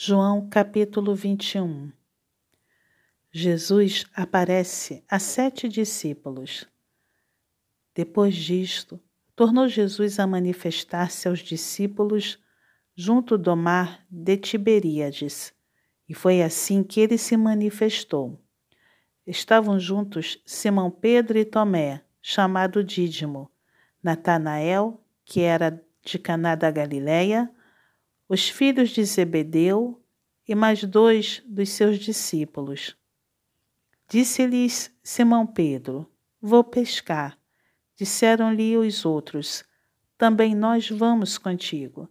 João capítulo 21 Jesus aparece a sete discípulos. Depois disto, tornou Jesus a manifestar-se aos discípulos junto do mar de Tiberíades, e foi assim que ele se manifestou. Estavam juntos Simão Pedro e Tomé, chamado Dídimo, Natanael, que era de Caná da Galileia, os filhos de Zebedeu e mais dois dos seus discípulos. Disse-lhes Simão Pedro: Vou pescar. Disseram-lhe os outros: Também nós vamos contigo.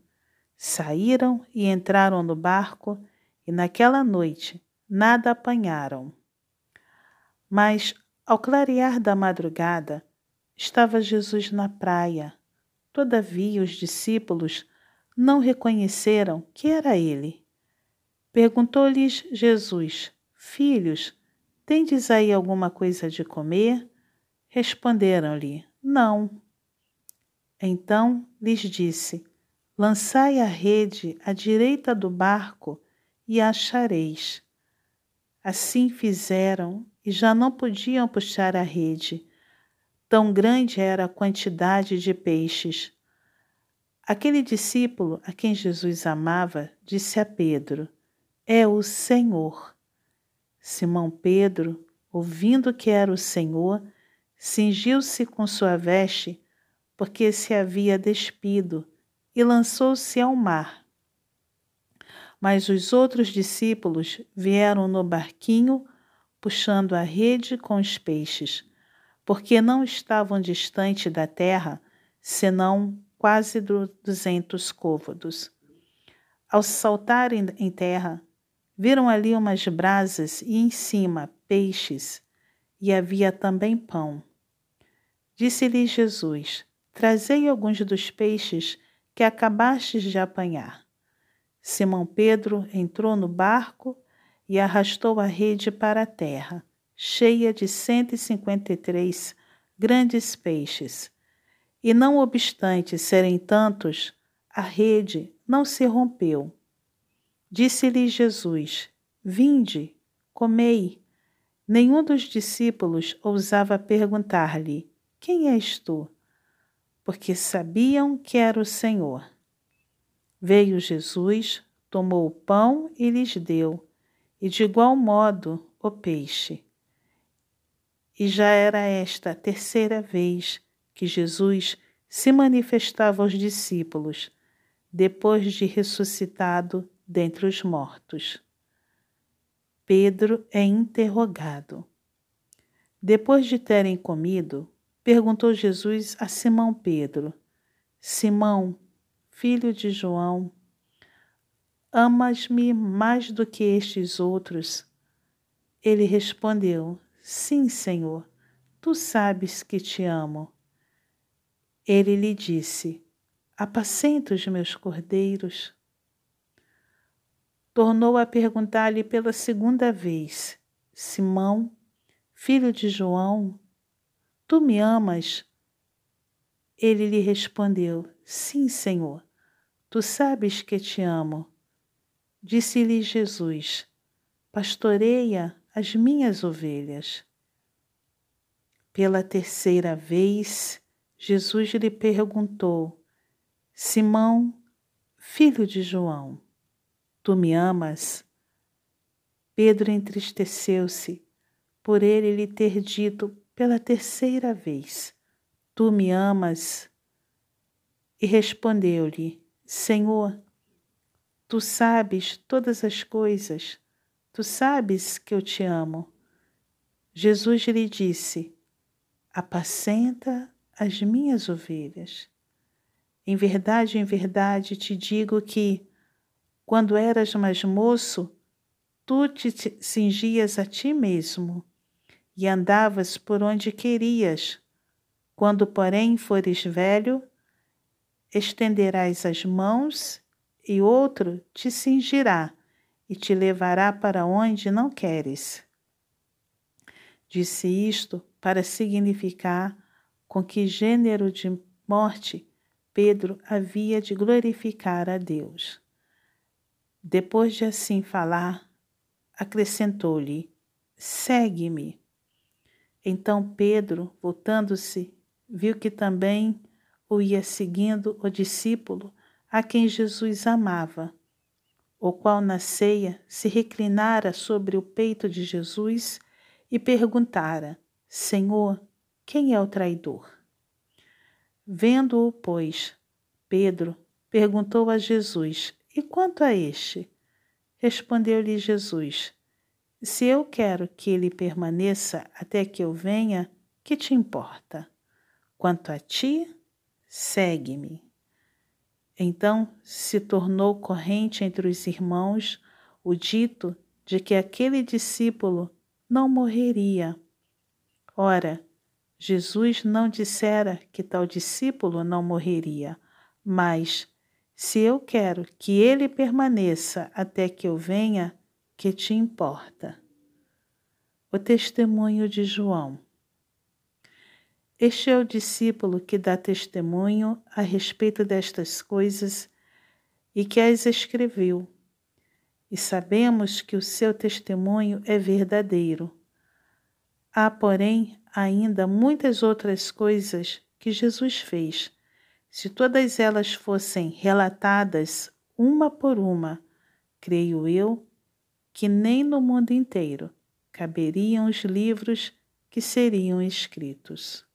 Saíram e entraram no barco, e naquela noite nada apanharam. Mas, ao clarear da madrugada, estava Jesus na praia. Todavia os discípulos não reconheceram que era ele. Perguntou-lhes Jesus: Filhos, Tendes aí alguma coisa de comer? Responderam-lhe: Não. Então lhes disse: Lançai a rede à direita do barco e a achareis. Assim fizeram e já não podiam puxar a rede. Tão grande era a quantidade de peixes. Aquele discípulo a quem Jesus amava disse a Pedro: É o Senhor. Simão Pedro, ouvindo que era o Senhor, cingiu-se com sua veste, porque se havia despido, e lançou-se ao mar. Mas os outros discípulos vieram no barquinho, puxando a rede com os peixes, porque não estavam distante da terra, senão quase duzentos côvados. Ao saltarem em terra, Viram ali umas brasas e em cima peixes, e havia também pão. Disse-lhe Jesus: Trazei alguns dos peixes que acabastes de apanhar. Simão Pedro entrou no barco e arrastou a rede para a terra, cheia de cento e cinquenta e três grandes peixes. E não obstante serem tantos, a rede não se rompeu. Disse-lhe Jesus: Vinde, comei. Nenhum dos discípulos ousava perguntar-lhe: Quem és tu? Porque sabiam que era o Senhor. Veio Jesus, tomou o pão e lhes deu, e de igual modo o peixe. E já era esta a terceira vez que Jesus se manifestava aos discípulos, depois de ressuscitado dentre os mortos. Pedro é interrogado. Depois de terem comido, perguntou Jesus a Simão Pedro: Simão, filho de João, amas-me mais do que estes outros? Ele respondeu: Sim, Senhor, tu sabes que te amo. Ele lhe disse: Apacenta os meus cordeiros tornou a perguntar-lhe pela segunda vez: Simão, filho de João, tu me amas? Ele lhe respondeu: Sim, Senhor, tu sabes que te amo. Disse-lhe Jesus: Pastoreia as minhas ovelhas. Pela terceira vez, Jesus lhe perguntou: Simão, filho de João, Tu me amas? Pedro entristeceu-se por ele lhe ter dito pela terceira vez: Tu me amas? E respondeu-lhe: Senhor, tu sabes todas as coisas, tu sabes que eu te amo. Jesus lhe disse: Apacenta as minhas ovelhas. Em verdade, em verdade te digo que, quando eras mais moço, tu te cingias a ti mesmo e andavas por onde querias. Quando, porém, fores velho, estenderás as mãos e outro te cingirá e te levará para onde não queres. Disse isto para significar com que gênero de morte Pedro havia de glorificar a Deus. Depois de assim falar, acrescentou-lhe: Segue-me. Então Pedro, voltando-se, viu que também o ia seguindo o discípulo a quem Jesus amava, o qual na ceia se reclinara sobre o peito de Jesus e perguntara: Senhor, quem é o traidor? Vendo-o, pois, Pedro perguntou a Jesus: E quanto a este? Respondeu-lhe Jesus: Se eu quero que ele permaneça até que eu venha, que te importa? Quanto a ti, segue-me. Então se tornou corrente entre os irmãos o dito de que aquele discípulo não morreria. Ora, Jesus não dissera que tal discípulo não morreria, mas se eu quero que ele permaneça até que eu venha, que te importa? O testemunho de João. Este é o discípulo que dá testemunho a respeito destas coisas e que as escreveu. E sabemos que o seu testemunho é verdadeiro. Há, porém, ainda muitas outras coisas que Jesus fez. Se todas elas fossem relatadas uma por uma, creio eu que nem no mundo inteiro caberiam os livros que seriam escritos.